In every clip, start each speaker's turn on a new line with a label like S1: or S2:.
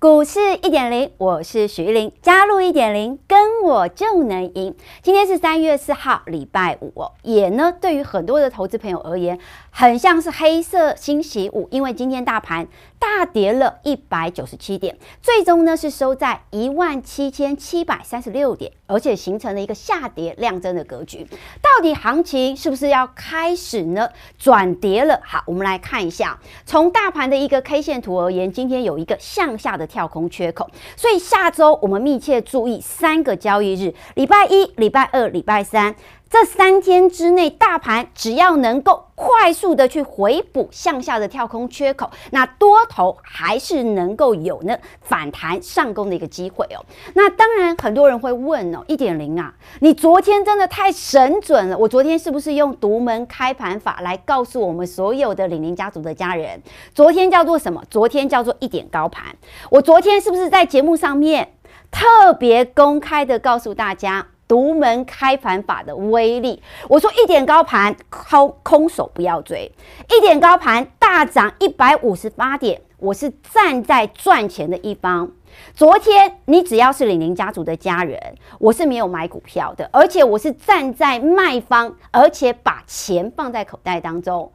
S1: 股市一点零，我是徐玉玲，加入一点零，跟我就能赢。今天是三月四号，礼拜五，也呢，对于很多的投资朋友而言，很像是黑色星期五，因为今天大盘大跌了一百九十七点，最终呢是收在一万七千七百三十六点，而且形成了一个下跌量增的格局。到底行情是不是要开始呢转跌了？好，我们来看一下，从大盘的一个 K 线图而言，今天有一个向下的。跳空缺口，所以下周我们密切注意三个交易日：礼拜一、礼拜二、礼拜三。这三天之内，大盘只要能够快速的去回补向下的跳空缺口，那多头还是能够有呢反弹上攻的一个机会哦。那当然，很多人会问哦，一点零啊，你昨天真的太神准了，我昨天是不是用独门开盘法来告诉我们所有的领领家族的家人？昨天叫做什么？昨天叫做一点高盘。我昨天是不是在节目上面特别公开的告诉大家？独门开盘法的威力，我说一点高盘空空手不要追，一点高盘大涨一百五十八点，我是站在赚钱的一方。昨天你只要是李宁家族的家人，我是没有买股票的，而且我是站在卖方，而且把钱放在口袋当中。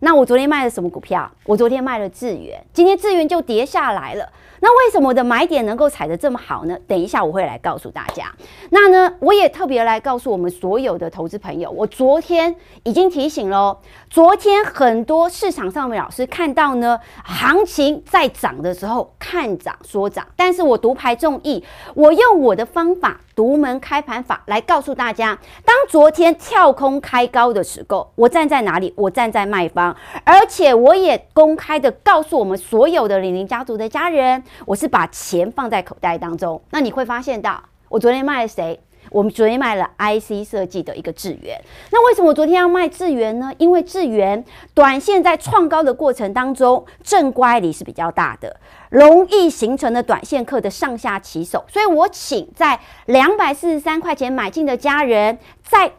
S1: 那我昨天卖了什么股票？我昨天卖了智原，今天智原就跌下来了。那为什么我的买点能够踩得这么好呢？等一下我会来告诉大家。那呢，我也特别来告诉我们所有的投资朋友，我昨天已经提醒喽。昨天很多市场上面老师看到呢，行情在涨的时候看涨说涨，但是我独排众议，我用我的方法独门开盘法来告诉大家，当昨天跳空开高的时候，我站在哪里？我站在卖方，而且我也公开的告诉我们所有的李宁家族的家人。我是把钱放在口袋当中，那你会发现到，我昨天卖了谁？我们昨天卖了 IC 设计的一个智源。那为什么我昨天要卖智源呢？因为智源短线在创高的过程当中，正乖离是比较大的，容易形成的短线客的上下起手，所以我请在两百四十三块钱买进的家人，在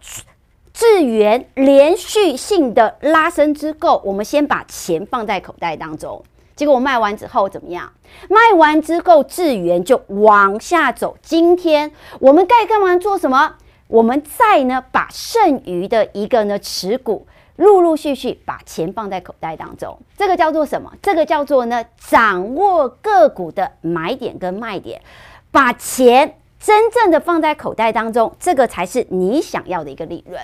S1: 智源连续性的拉升之后，我们先把钱放在口袋当中。结果我卖完之后怎么样？卖完之后，智源就往下走。今天我们该干嘛做什么？我们再呢把剩余的一个呢持股，陆陆续续把钱放在口袋当中。这个叫做什么？这个叫做呢掌握个股的买点跟卖点，把钱真正的放在口袋当中，这个才是你想要的一个利润。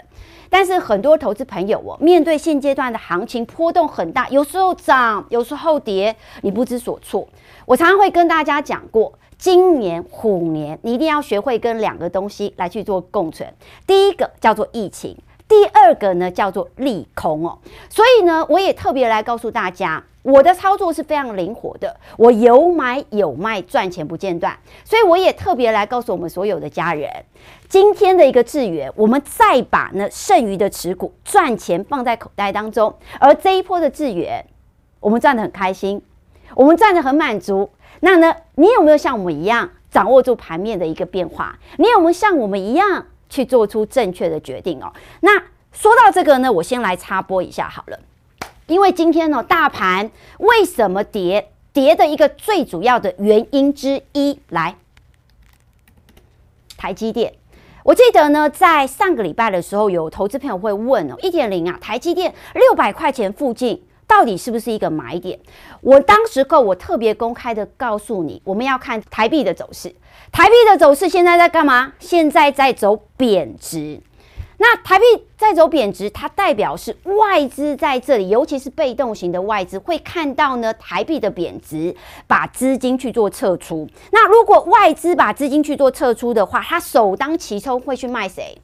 S1: 但是很多投资朋友哦，面对现阶段的行情波动很大，有时候涨，有时候跌，你不知所措。我常常会跟大家讲过，今年虎年，你一定要学会跟两个东西来去做共存。第一个叫做疫情，第二个呢叫做利空哦。所以呢，我也特别来告诉大家。我的操作是非常灵活的，我有买有卖，赚钱不间断。所以我也特别来告诉我们所有的家人，今天的一个智源，我们再把呢剩余的持股赚钱放在口袋当中。而这一波的智源，我们赚得很开心，我们赚得很满足。那呢，你有没有像我们一样掌握住盘面的一个变化？你有没有像我们一样去做出正确的决定哦？那说到这个呢，我先来插播一下好了。因为今天呢，大盘为什么跌？跌的一个最主要的原因之一，来，台积电。我记得呢，在上个礼拜的时候，有投资朋友会问哦，一点零啊，台积电六百块钱附近，到底是不是一个买点？我当时候我特别公开的告诉你，我们要看台币的走势。台币的走势现在在干嘛？现在在走贬值。那台币在走贬值，它代表是外资在这里，尤其是被动型的外资会看到呢台币的贬值，把资金去做撤出。那如果外资把资金去做撤出的话，它首当其冲会去卖谁？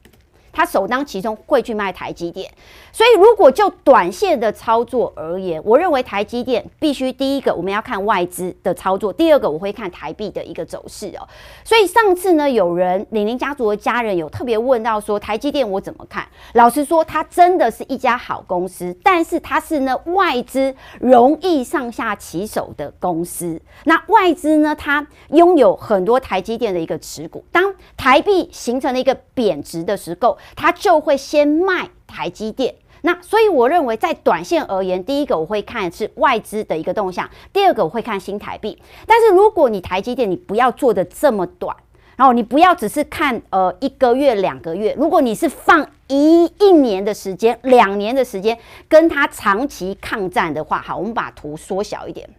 S1: 他首当其冲会去卖台积电。所以，如果就短线的操作而言，我认为台积电必须第一个我们要看外资的操作，第二个我会看台币的一个走势哦。所以上次呢，有人李宁家族的家人有特别问到说，台积电我怎么看？老实说，它真的是一家好公司，但是它是呢外资容易上下其手的公司。那外资呢，它拥有很多台积电的一个持股，当台币形成了一个贬值的时候，它就会先卖台积电。那所以我认为，在短线而言，第一个我会看是外资的一个动向，第二个我会看新台币。但是如果你台积电，你不要做的这么短，然后你不要只是看呃一个月、两个月。如果你是放一一年的时间、两年的时间，跟它长期抗战的话，好，我们把图缩小一点，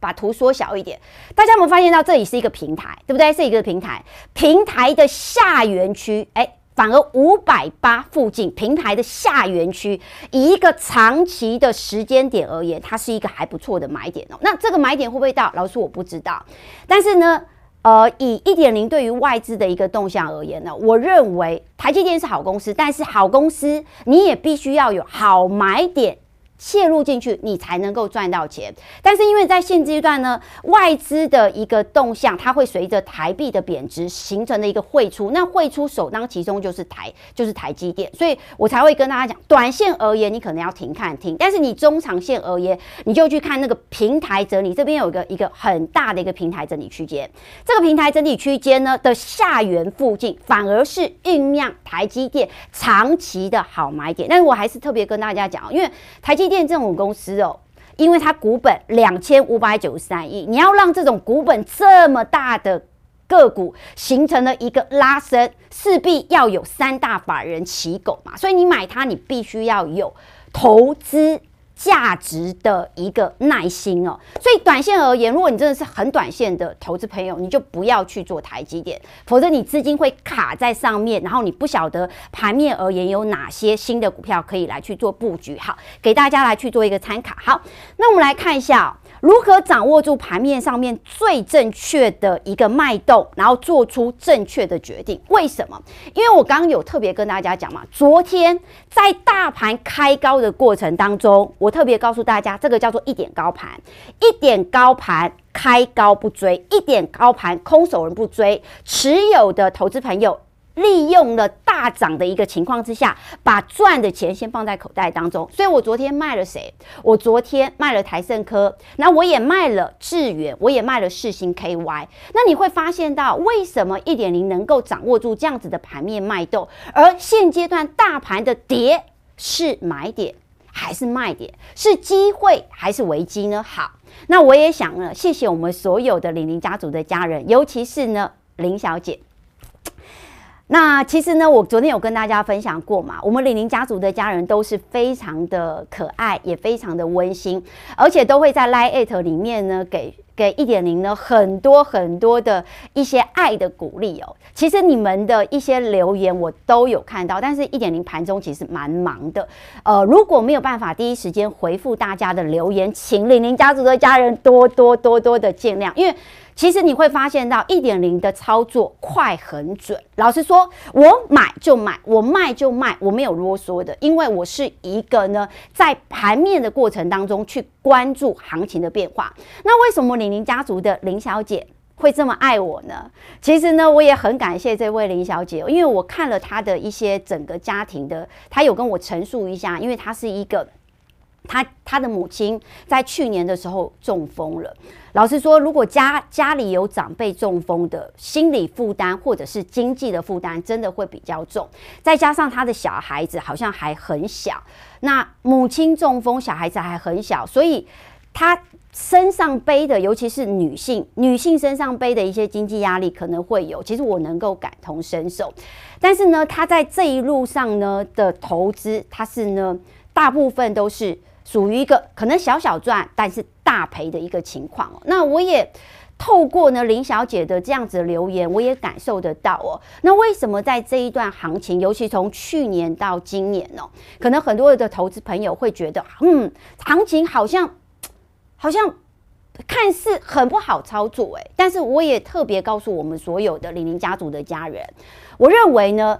S1: 把图缩小一点，大家有没有发现到这里是一个平台，对不对？是一个平台，平台的下缘区，哎。反而五百八附近平台的下缘区，以一个长期的时间点而言，它是一个还不错的买点哦。那这个买点会不会到？老师我不知道。但是呢，呃，以一点零对于外资的一个动向而言呢，我认为台积电是好公司，但是好公司你也必须要有好买点。切入进去，你才能够赚到钱。但是因为在现阶段呢，外资的一个动向，它会随着台币的贬值形成的一个汇出。那汇出首当其冲就是台，就是台积电。所以我才会跟大家讲，短线而言，你可能要停看停。但是你中长线而言，你就去看那个平台整理，这边有一个一个很大的一个平台整理区间。这个平台整理区间呢的下缘附近，反而是酝酿台积电长期的好买点。但是我还是特别跟大家讲，因为台积。台积电这种公司哦，因为它股本两千五百九十三亿，你要让这种股本这么大的个股形成了一个拉升，势必要有三大法人骑狗嘛，所以你买它，你必须要有投资。价值的一个耐心哦，所以短线而言，如果你真的是很短线的投资朋友，你就不要去做台积电，否则你资金会卡在上面，然后你不晓得盘面而言有哪些新的股票可以来去做布局。好，给大家来去做一个参考。好，那我们来看一下。如何掌握住盘面上面最正确的一个脉动，然后做出正确的决定？为什么？因为我刚刚有特别跟大家讲嘛，昨天在大盘开高的过程当中，我特别告诉大家，这个叫做一点高盘，一点高盘开高不追，一点高盘空手人不追，持有的投资朋友。利用了大涨的一个情况之下，把赚的钱先放在口袋当中。所以我昨天卖了谁？我昨天卖了台盛科，那我也卖了智远，我也卖了世芯 KY。那你会发现到，为什么一点零能够掌握住这样子的盘面脉动，而现阶段大盘的跌是买点还是卖点？是机会还是危机呢？好，那我也想呢，谢谢我们所有的李宁家族的家人，尤其是呢林小姐。那其实呢，我昨天有跟大家分享过嘛，我们李宁家族的家人都是非常的可爱，也非常的温馨，而且都会在 Line@ 里面呢给给一点零呢很多很多的一些爱的鼓励哦。其实你们的一些留言我都有看到，但是一点零盘中其实蛮忙的，呃，如果没有办法第一时间回复大家的留言，请李宁家族的家人多多多多的见谅，因为。其实你会发现到一点零的操作快很准。老实说，我买就买，我卖就卖，我没有啰嗦的，因为我是一个呢，在盘面的过程当中去关注行情的变化。那为什么李宁家族的林小姐会这么爱我呢？其实呢，我也很感谢这位林小姐，因为我看了她的一些整个家庭的，她有跟我陈述一下，因为她是一个。她她的母亲在去年的时候中风了。老实说，如果家家里有长辈中风的，心理负担或者是经济的负担，真的会比较重。再加上他的小孩子好像还很小，那母亲中风，小孩子还很小，所以他身上背的，尤其是女性，女性身上背的一些经济压力可能会有。其实我能够感同身受，但是呢，他在这一路上呢的投资，他是呢大部分都是。属于一个可能小小赚，但是大赔的一个情况哦。那我也透过呢林小姐的这样子留言，我也感受得到哦。那为什么在这一段行情，尤其从去年到今年哦，可能很多的投资朋友会觉得，嗯，行情好像好像看似很不好操作诶。但是我也特别告诉我们所有的李宁家族的家人，我认为呢。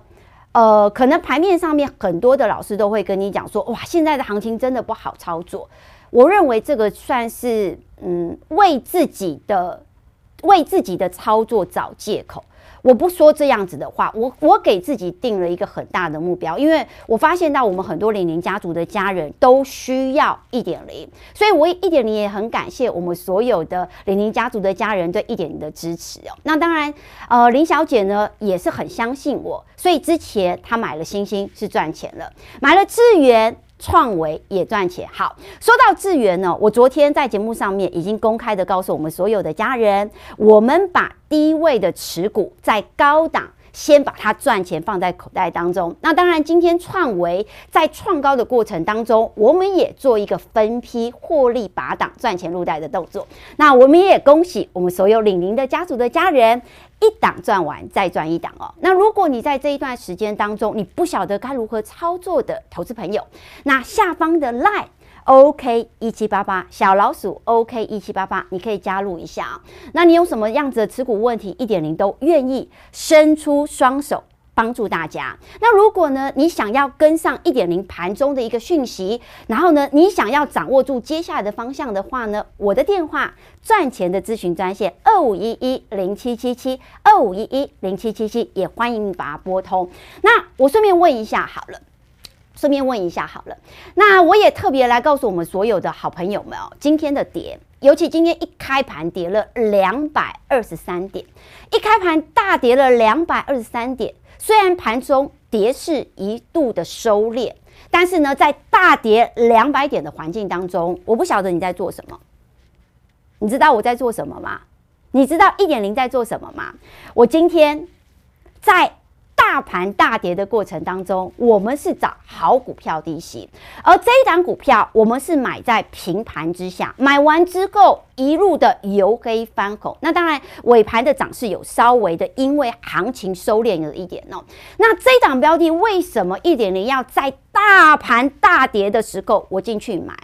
S1: 呃，可能牌面上面很多的老师都会跟你讲说，哇，现在的行情真的不好操作。我认为这个算是嗯，为自己的为自己的操作找借口。我不说这样子的话，我我给自己定了一个很大的目标，因为我发现到我们很多零零家族的家人都需要一点零，所以我一点零也很感谢我们所有的零零家族的家人对一点零的支持哦。那当然，呃，林小姐呢也是很相信我，所以之前她买了星星是赚钱了，买了智源。创维也赚钱。好，说到智源呢，我昨天在节目上面已经公开的告诉我们所有的家人，我们把低位的持股在高档。先把它赚钱放在口袋当中。那当然，今天创维在创高的过程当中，我们也做一个分批获利拔档赚钱入袋的动作。那我们也恭喜我们所有领领的家族的家人，一档赚完再赚一档哦。那如果你在这一段时间当中，你不晓得该如何操作的投资朋友，那下方的 LINE。OK 一七八八小老鼠 OK 一七八八，你可以加入一下啊。那你有什么样子的持股问题，一点零都愿意伸出双手帮助大家。那如果呢，你想要跟上一点零盘中的一个讯息，然后呢，你想要掌握住接下来的方向的话呢，我的电话赚钱的咨询专线二五一一零七七七二五一一零七七七，也欢迎你把它拨通。那我顺便问一下好了。顺便问一下好了，那我也特别来告诉我们所有的好朋友们哦，今天的跌，尤其今天一开盘跌了两百二十三点，一开盘大跌了两百二十三点。虽然盘中跌势一度的收敛，但是呢，在大跌两百点的环境当中，我不晓得你在做什么。你知道我在做什么吗？你知道一点零在做什么吗？我今天在。大盘大跌的过程当中，我们是找好股票低吸，而这一档股票我们是买在平盘之下，买完之后一路的由黑翻红。那当然尾盘的涨势有稍微的，因为行情收敛了一点哦。那这一档标的为什么一点零要在大盘大跌的时候我进去买？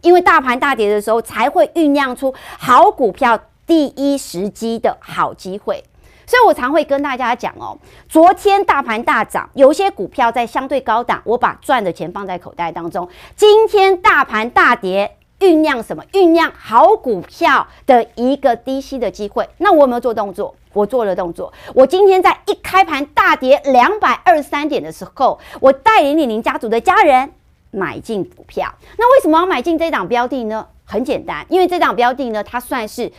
S1: 因为大盘大跌的时候才会酝酿出好股票第一时机的好机会。所以我常会跟大家讲哦，昨天大盘大涨，有些股票在相对高档，我把赚的钱放在口袋当中。今天大盘大跌，酝酿什么？酝酿好股票的一个低吸的机会。那我有没有做动作？我做了动作。我今天在一开盘大跌两百二十三点的时候，我带领李宁家族的家人买进股票。那为什么要买进这档标的呢？很简单，因为这档标的呢，它算是。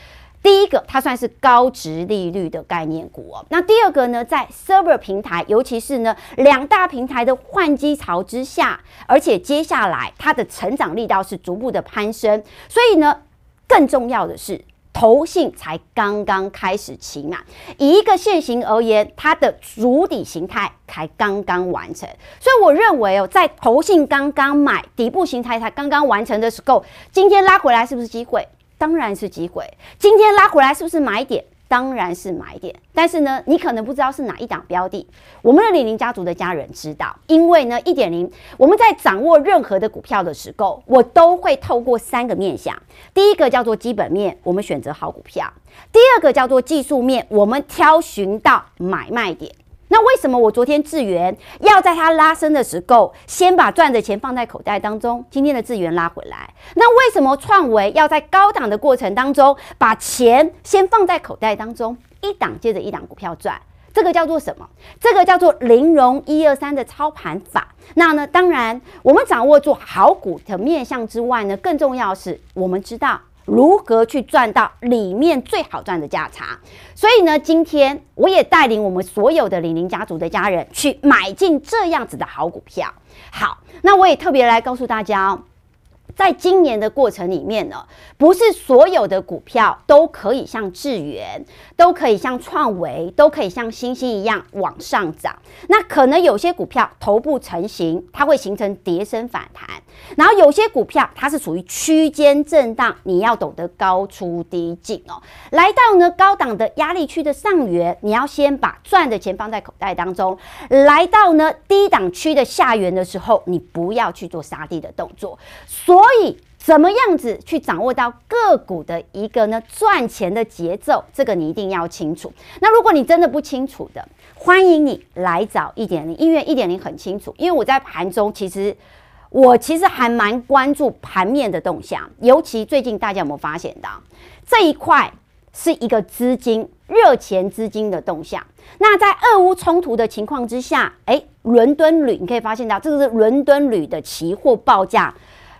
S1: 第一个，它算是高值利率的概念股哦。那第二个呢，在 server 平台，尤其是呢两大平台的换机潮之下，而且接下来它的成长力道是逐步的攀升，所以呢，更重要的是，投信才刚刚开始起码。以一个线型而言，它的主底形态才刚刚完成，所以我认为哦，在投信刚刚买底部形态才刚刚完成的时候，今天拉回来是不是机会？当然是机会，今天拉回来是不是买点？当然是买点。但是呢，你可能不知道是哪一档标的。我们的李宁家族的家人知道，因为呢，一点零，我们在掌握任何的股票的时候，我都会透过三个面向。第一个叫做基本面，我们选择好股票；第二个叫做技术面，我们挑寻到买卖点。那为什么我昨天智源要在它拉升的时候，先把赚的钱放在口袋当中？今天的智源拉回来，那为什么创维要在高档的过程当中把钱先放在口袋当中，一档接着一档股票赚？这个叫做什么？这个叫做零融一二三的操盘法。那呢，当然我们掌握住好股的面向之外呢，更重要是我们知道。如何去赚到里面最好赚的价差？所以呢，今天我也带领我们所有的李宁家族的家人去买进这样子的好股票。好，那我也特别来告诉大家哦。在今年的过程里面呢，不是所有的股票都可以像智原，都可以像创维，都可以像星星一样往上涨。那可能有些股票头部成型，它会形成跌升反弹；然后有些股票它是属于区间震荡，你要懂得高出低进哦。来到呢高档的压力区的上缘，你要先把赚的钱放在口袋当中；来到呢低档区的下缘的时候，你不要去做杀低的动作。所所以怎么样子去掌握到个股的一个呢赚钱的节奏？这个你一定要清楚。那如果你真的不清楚的，欢迎你来找一点零，因为一点零很清楚。因为我在盘中，其实我其实还蛮关注盘面的动向，尤其最近大家有没有发现到这一块是一个资金热钱资金的动向？那在俄乌冲突的情况之下，哎，伦敦铝你可以发现到，这个是伦敦铝的期货报价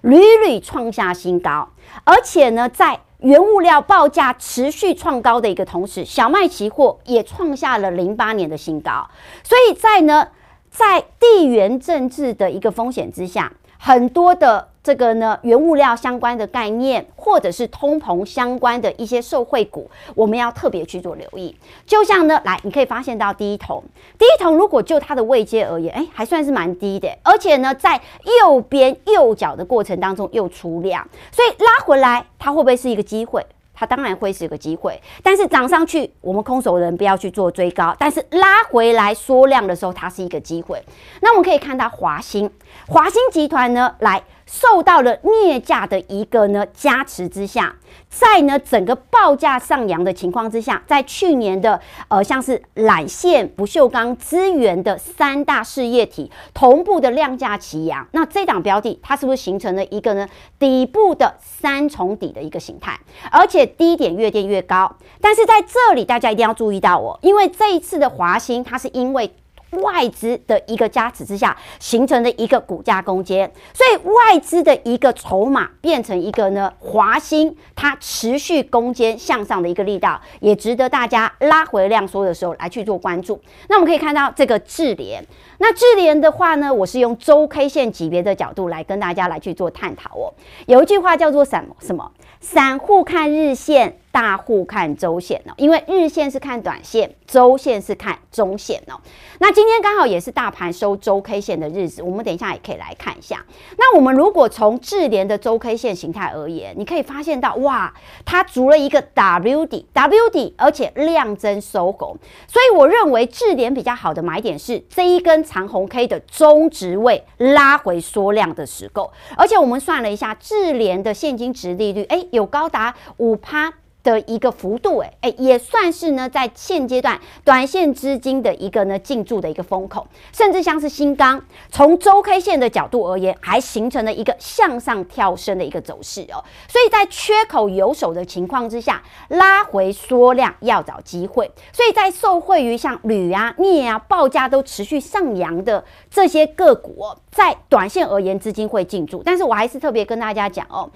S1: 屡屡创下新高，而且呢，在原物料报价持续创高的一个同时，小麦期货也创下了零八年的新高。所以在呢，在地缘政治的一个风险之下，很多的。这个呢，原物料相关的概念，或者是通膨相关的一些受惠股，我们要特别去做留意。就像呢，来，你可以发现到第一桶，第一桶如果就它的位阶而言，哎，还算是蛮低的，而且呢，在右边右脚的过程当中又出量，所以拉回来，它会不会是一个机会？它当然会是一个机会，但是涨上去，我们空手人不要去做追高，但是拉回来缩量的时候，它是一个机会。那我们可以看到华兴，华兴集团呢，来。受到了镍价的一个呢加持之下，在呢整个报价上扬的情况之下，在去年的呃像是缆线、不锈钢、资源的三大事业体同步的量价齐扬，那这档标的它是不是形成了一个呢底部的三重底的一个形态？而且低点越垫越高，但是在这里大家一定要注意到哦，因为这一次的华兴它是因为。外资的一个加持之下，形成的一个股价攻坚，所以外资的一个筹码变成一个呢，华兴它持续攻坚向上的一个力道，也值得大家拉回量缩的时候来去做关注。那我们可以看到这个智联，那智联的话呢，我是用周 K 线级别的角度来跟大家来去做探讨哦。有一句话叫做什么？什么？散户看日线。大户看周线哦，因为日线是看短线，周线是看中线哦。那今天刚好也是大盘收周 K 线的日子，我们等一下也可以来看一下。那我们如果从智联的周 K 线形态而言，你可以发现到，哇，它足了一个 W 底，W 底，而且量增收红。所以我认为智联比较好的买点是这一根长红 K 的中值位拉回缩量的时候，而且我们算了一下，智联的现金殖利率，哎，有高达五趴。的一个幅度，哎哎，也算是呢，在现阶段短线资金的一个呢进驻的一个风口，甚至像是新钢，从周 K 线的角度而言，还形成了一个向上跳升的一个走势哦。所以在缺口有手的情况之下，拉回缩量要找机会。所以在受惠于像铝啊、镍啊报价都持续上扬的这些个股，在短线而言资金会进驻，但是我还是特别跟大家讲哦。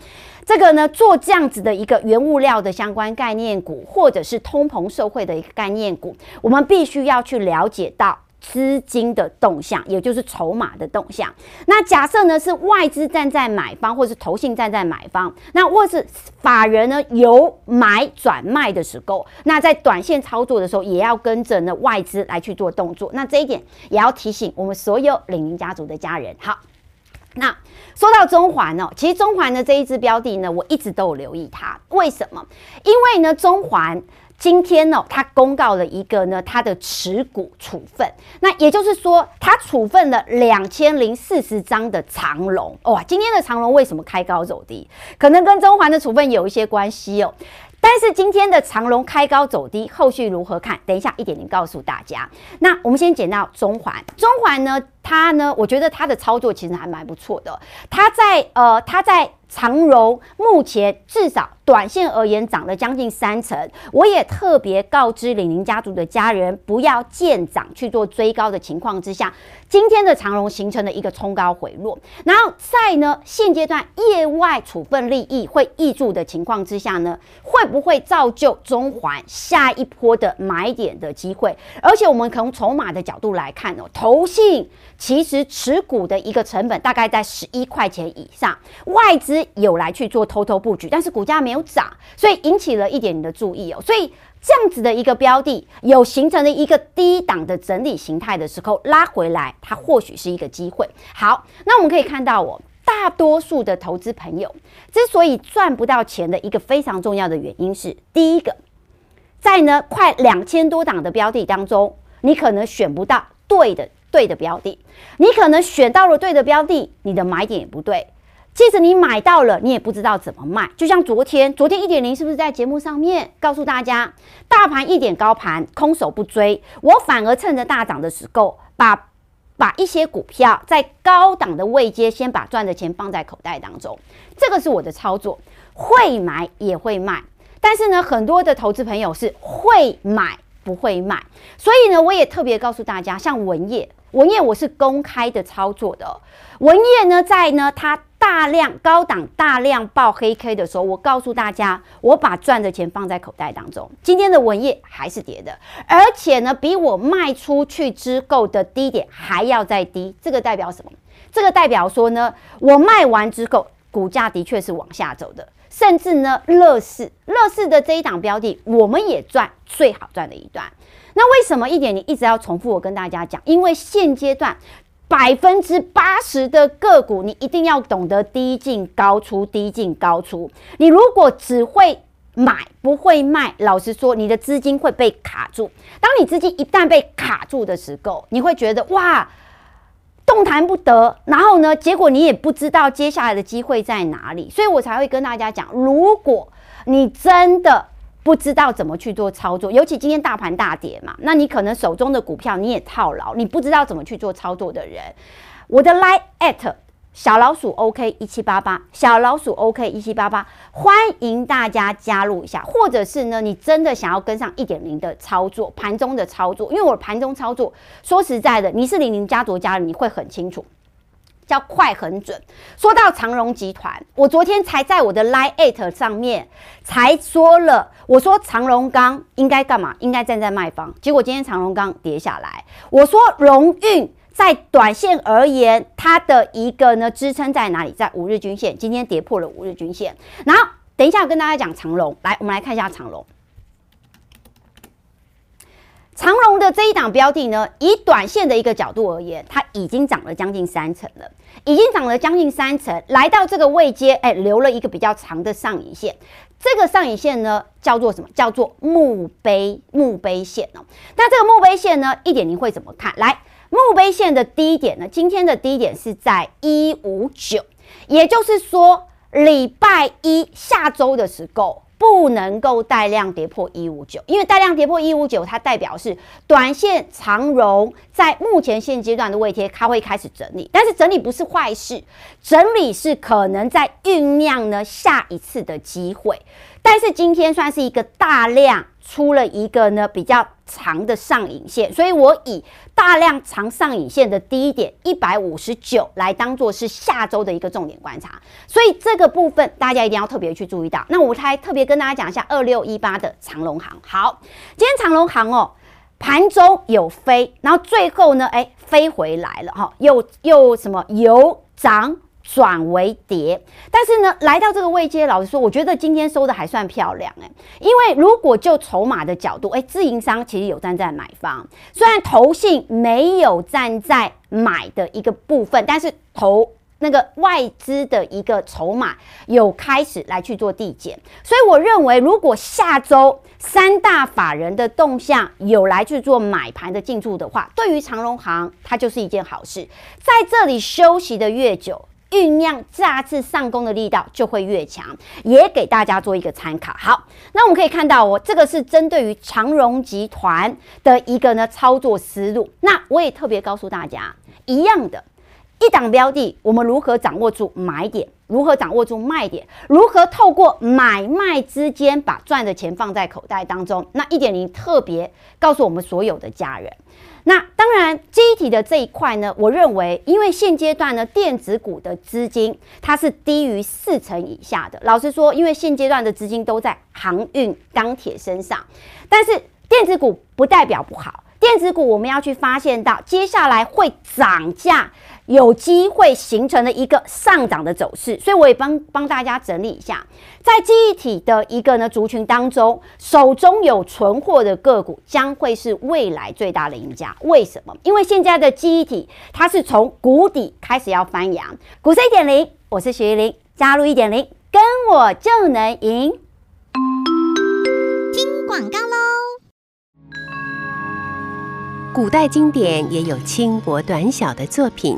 S1: 这个呢，做这样子的一个原物料的相关概念股，或者是通膨社会的一个概念股，我们必须要去了解到资金的动向，也就是筹码的动向。那假设呢是外资站在买方，或是投信站在买方，那或是法人呢由买转卖的时候，那在短线操作的时候，也要跟着呢外资来去做动作。那这一点也要提醒我们所有领银家族的家人。好。那说到中环哦，其实中环的这一支标的呢，我一直都有留意它。为什么？因为呢，中环今天呢，它公告了一个呢，它的持股处分。那也就是说，它处分了两千零四十张的长荣。哇，今天的长荣为什么开高走低？可能跟中环的处分有一些关系哦。但是今天的长荣开高走低，后续如何看？等一下一点点告诉大家。那我们先讲到中环，中环呢，它呢，我觉得它的操作其实还蛮不错的。它在呃，它在长荣目前至少。短线而言涨了将近三成，我也特别告知李宁家族的家人，不要见涨去做追高的情况之下，今天的长荣形成了一个冲高回落，然后在呢现阶段业外处分利益会挹注的情况之下呢，会不会造就中环下一波的买点的机会？而且我们从筹码的角度来看哦，投信其实持股的一个成本大概在十一块钱以上，外资有来去做偷偷布局，但是股价没有。涨，所以引起了一点你的注意哦。所以这样子的一个标的，有形成了一个低档的整理形态的时候，拉回来，它或许是一个机会。好，那我们可以看到，哦，大多数的投资朋友之所以赚不到钱的一个非常重要的原因是，第一个，在呢快两千多档的标的当中，你可能选不到对的对的标的，你可能选到了对的标的，你的买点也不对。即使你买到了，你也不知道怎么卖。就像昨天，昨天一点零是不是在节目上面告诉大家，大盘一点高盘，空手不追，我反而趁着大涨的时候，把把一些股票在高档的位阶，先把赚的钱放在口袋当中。这个是我的操作，会买也会卖。但是呢，很多的投资朋友是会买不会卖，所以呢，我也特别告诉大家，像文业，文业我是公开的操作的。文业呢，在呢它大量高档大量爆黑 K 的时候，我告诉大家，我把赚的钱放在口袋当中。今天的文业还是跌的，而且呢，比我卖出去之后的低点还要再低。这个代表什么？这个代表说呢，我卖完之后，股价的确是往下走的。甚至呢，乐视乐视的这一档标的，我们也赚最好赚的一段。那为什么一点你一直要重复我跟大家讲？因为现阶段百分之八十的个股，你一定要懂得低进高出，低进高出。你如果只会买不会卖，老实说，你的资金会被卡住。当你资金一旦被卡住的时候，你会觉得哇。动弹不得，然后呢，结果你也不知道接下来的机会在哪里，所以我才会跟大家讲，如果你真的不知道怎么去做操作，尤其今天大盘大跌嘛，那你可能手中的股票你也套牢，你不知道怎么去做操作的人，我的 line at。小老鼠 OK 一七八八，小老鼠 OK 一七八八，欢迎大家加入一下，或者是呢，你真的想要跟上一点零的操作，盘中的操作，因为我盘中操作，说实在的，你是零零家族家人，你会很清楚，叫快很准。说到长荣集团，我昨天才在我的 Line@ 上面才说了，我说长荣钢应该干嘛？应该站在卖方，结果今天长荣钢跌下来，我说荣运。在短线而言，它的一个呢支撑在哪里？在五日均线，今天跌破了五日均线。然后等一下我跟大家讲长荣，来，我们来看一下长荣。长荣的这一档标的呢，以短线的一个角度而言，它已经涨了将近三成了，已经涨了将近三成，来到这个位阶，哎，留了一个比较长的上影线。这个上影线呢，叫做什么？叫做墓碑墓碑线哦。那这个墓碑线呢，一点零会怎么看？来。墓碑线的低点呢？今天的低点是在一五九，也就是说，礼拜一下周的时候不能够带量跌破一五九，因为带量跌破一五九，它代表是短线长融在目前现阶段的位贴，它会开始整理。但是整理不是坏事，整理是可能在酝酿呢下一次的机会。但是今天算是一个大量。出了一个呢比较长的上影线，所以我以大量长上影线的低点一百五十九来当做是下周的一个重点观察，所以这个部分大家一定要特别去注意到。那我还特别跟大家讲一下二六一八的长荣航。好，今天长荣航哦，盘中有飞，然后最后呢，哎，飞回来了哈，又又什么有涨。转为跌，但是呢，来到这个位阶，老实说，我觉得今天收的还算漂亮诶，因为如果就筹码的角度，诶，自营商其实有站在买方，虽然投信没有站在买的一个部分，但是投那个外资的一个筹码有开始来去做递减，所以我认为，如果下周三大法人的动向有来去做买盘的进驻的话，对于长荣航它就是一件好事，在这里休息的越久。酝酿下次上攻的力道就会越强，也给大家做一个参考。好，那我们可以看到哦，这个是针对于长荣集团的一个呢操作思路。那我也特别告诉大家，一样的，一档标的，我们如何掌握住买点，如何掌握住卖点，如何透过买卖之间把赚的钱放在口袋当中。那一点零特别告诉我们所有的家人。那当然，机体的这一块呢，我认为，因为现阶段呢，电子股的资金它是低于四成以下的。老实说，因为现阶段的资金都在航运、钢铁身上，但是电子股不代表不好。电子股我们要去发现到接下来会涨价，有机会形成了一个上涨的走势，所以我也帮帮大家整理一下，在记忆体的一个呢族群当中，手中有存货的个股将会是未来最大的赢家。为什么？因为现在的记忆体它是从谷底开始要翻扬。股市一点零，我是徐玉玲，加入一点零，跟我就能赢。听广告喽。古代经典也有轻薄短小的作品。